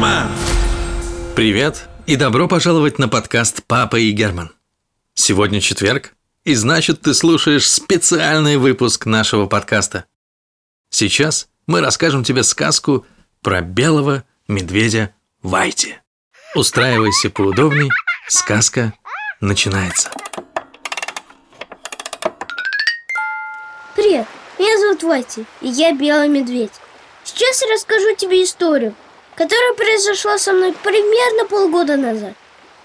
Герман! Привет и добро пожаловать на подкаст «Папа и Герман». Сегодня четверг, и значит ты слушаешь специальный выпуск нашего подкаста. Сейчас мы расскажем тебе сказку про белого медведя Вайти. Устраивайся поудобней, сказка начинается. Привет, меня зовут Вайти, и я белый медведь. Сейчас я расскажу тебе историю, которая произошла со мной примерно полгода назад.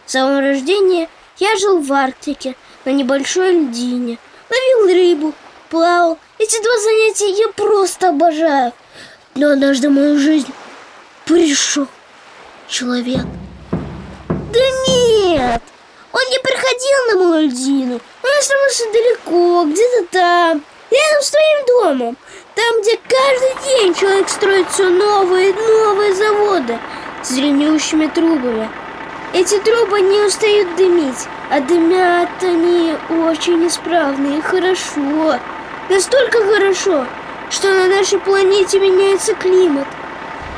С самого рождения я жил в Арктике, на небольшой льдине, ловил рыбу, плавал. Эти два занятия я просто обожаю. Но однажды в мою жизнь пришел человек. Да нет, он не приходил на мою льдину. Он оставался далеко, где-то там, рядом с твоим домом. Там, где каждый день человек строит все новые и новые заводы с длиннющими трубами. Эти трубы не устают дымить, а дымят они очень исправно и хорошо. Настолько хорошо, что на нашей планете меняется климат.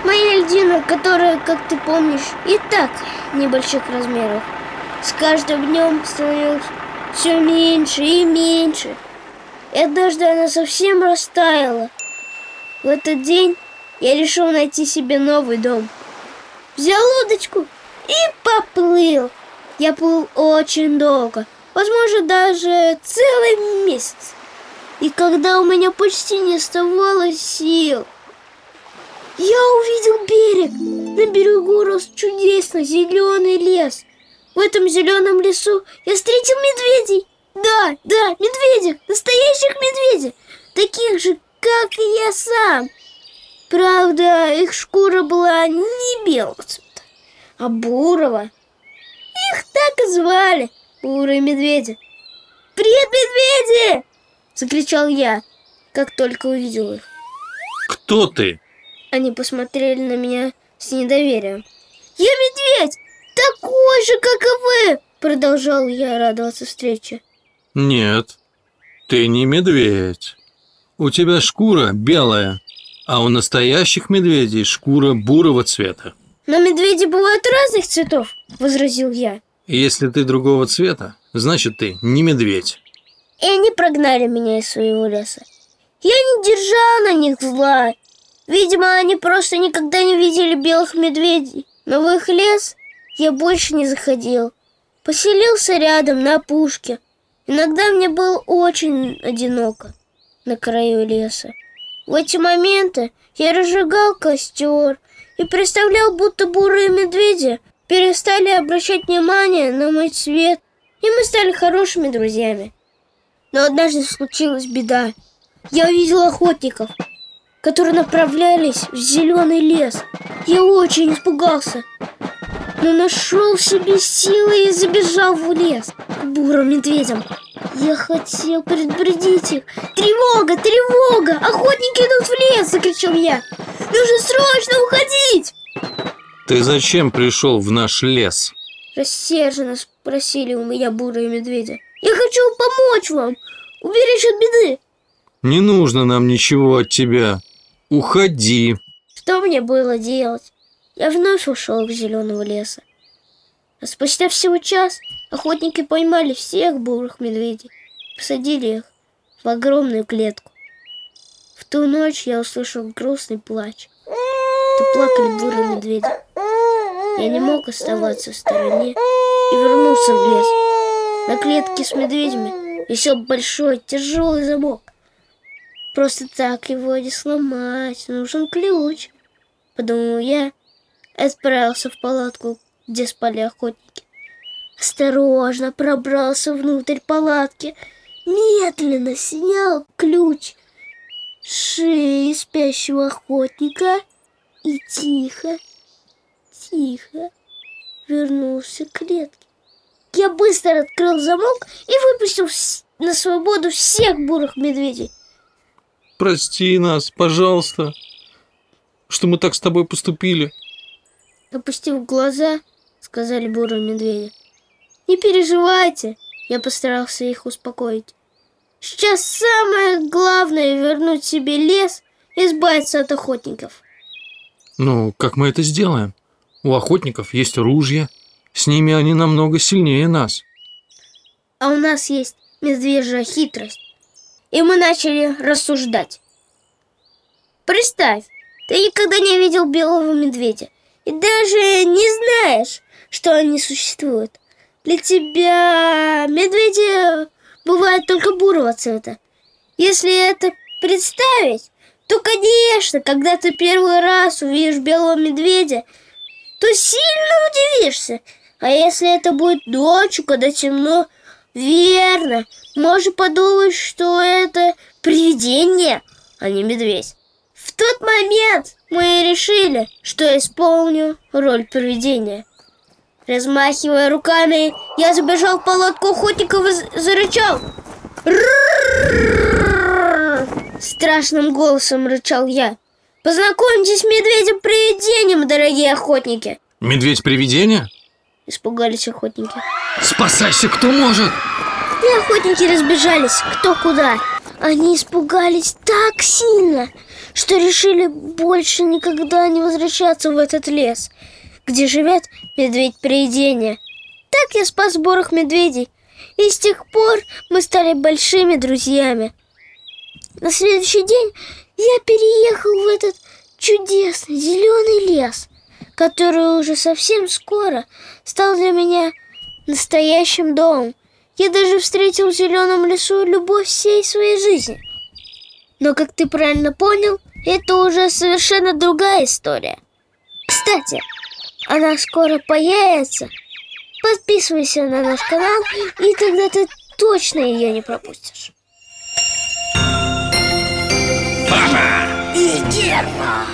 Моя льдина, которая, как ты помнишь, и так небольших размеров, с каждым днем становилась все меньше и меньше. И однажды она совсем растаяла. В этот день я решил найти себе новый дом. Взял удочку и поплыл. Я плыл очень долго, возможно, даже целый месяц. И когда у меня почти не оставалось сил, я увидел берег. На берегу рос чудесный зеленый лес. В этом зеленом лесу я встретил медведей. Да, да, медведей, настоящих медведей, таких же, как и я сам. Правда, их шкура была не белого цвета, а бурого. Их так и звали, бурые медведи. «Привет, медведи!» — закричал я, как только увидел их. Кто ты? Они посмотрели на меня с недоверием. «Я медведь! Такой же, как и вы!» Продолжал я радоваться встрече. Нет, ты не медведь. У тебя шкура белая, а у настоящих медведей шкура бурого цвета. «Но медведи бывают разных цветов!» Возразил я. Если ты другого цвета, значит ты не медведь. И они прогнали меня из своего леса. Я не держал на них зла. Видимо, они просто никогда не видели белых медведей. Но в их лес я больше не заходил. Поселился рядом, на опушке. Иногда мне было очень одиноко на краю леса. В эти моменты я разжигал костер и представлял, будто бурые медведи перестали обращать внимание на мой цвет, и мы стали хорошими друзьями. Но однажды случилась беда. Я увидел охотников, которые направлялись в зеленый лес. Я очень испугался, но нашел в себе силы и забежал в лес к бурым медведям. Я хотел предупредить их. Тревога, тревога! Охотники идут в лес! Закричал я. Нужно срочно уходить! Ты зачем пришел в наш лес? Рассерженно спросили у меня бурые медведи. Я хочу помочь вам, уберечь от беды. Не нужно нам ничего от тебя. Уходи. Что мне было делать? Я вновь ушел к зеленого леса. А спустя всего час охотники поймали всех бурых медведей, посадили их в огромную клетку. В ту ночь я услышал грустный плач. Это плакали бурые медведи. Я не мог оставаться в стороне и вернулся в лес. На клетке с медведями висел большой тяжелый замок. Просто так его не сломать, нужен ключ. Подумал я отправился в палатку, где спали охотники. Осторожно пробрался внутрь палатки, медленно снял ключ шеи спящего охотника и тихо, тихо вернулся к клетке. Я быстро открыл замок и выпустил на свободу всех бурых медведей. Прости нас, пожалуйста, что мы так с тобой поступили. Опустив глаза, сказали бурые медведи. Не переживайте, я постарался их успокоить. Сейчас самое главное вернуть себе лес и избавиться от охотников. Ну, как мы это сделаем? У охотников есть ружья. С ними они намного сильнее нас. А у нас есть медвежья хитрость. И мы начали рассуждать. Представь, ты никогда не видел белого медведя и даже не знаешь, что они существуют. Для тебя медведи бывают только бурого цвета. Если это представить, то, конечно, когда ты первый раз увидишь белого медведя, то сильно удивишься. А если это будет ночью, когда темно, верно, можно подумать, что это привидение, а не медведь. В тот момент мы решили, что я исполню роль привидения. Размахивая руками, я забежал в палатку охотников и зарычал. Страшным голосом рычал я. Познакомьтесь с медведем-привидением, дорогие охотники. Медведь-привидение? Испугались охотники. Спасайся, кто может! И охотники разбежались кто куда. Они испугались так сильно, что решили больше никогда не возвращаться в этот лес, где живет медведь-привидение. Так я спас сборах медведей, и с тех пор мы стали большими друзьями. На следующий день я переехал в этот чудесный зеленый лес, который уже совсем скоро стал для меня настоящим домом. Я даже встретил в зеленом лесу любовь всей своей жизни. Но, как ты правильно понял, это уже совершенно другая история. Кстати, она скоро появится. Подписывайся на наш канал, и тогда ты точно ее не пропустишь. Папа и Герман.